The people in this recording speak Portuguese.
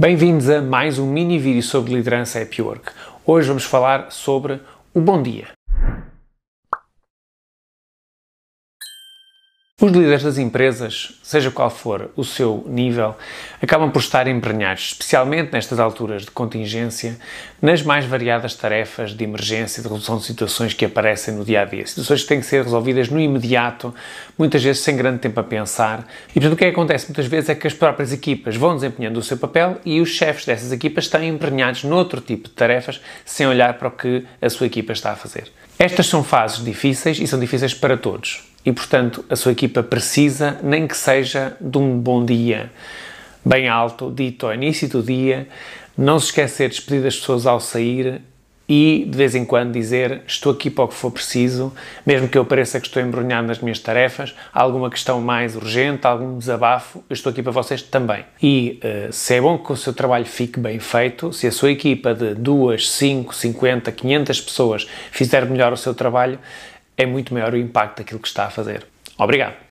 Bem-vindos a mais um mini vídeo sobre liderança Happy Work. Hoje vamos falar sobre o bom dia. Os líderes das empresas, seja qual for o seu nível, acabam por estar embrenhados, especialmente nestas alturas de contingência, nas mais variadas tarefas de emergência de resolução de situações que aparecem no dia a dia. Situações que têm que ser resolvidas no imediato, muitas vezes sem grande tempo a pensar. E portanto, o que, é acontece muitas vezes é que as próprias equipas vão desempenhando o seu papel e os chefes dessas equipas estão embrenhados noutro tipo de tarefas sem olhar para o que a sua equipa está a fazer. Estas são fases difíceis e são difíceis para todos e, portanto, a sua equipa precisa, nem que seja de um bom dia bem alto, dito ao início do dia, não se esquecer de despedir as pessoas ao sair e, de vez em quando, dizer estou aqui para o que for preciso, mesmo que eu pareça que estou embrulhado nas minhas tarefas, alguma questão mais urgente, algum desabafo, eu estou aqui para vocês também. E uh, se é bom que o seu trabalho fique bem feito, se a sua equipa de 2, 5, 50, 500 pessoas fizer melhor o seu trabalho, é muito maior o impacto daquilo que está a fazer. Obrigado!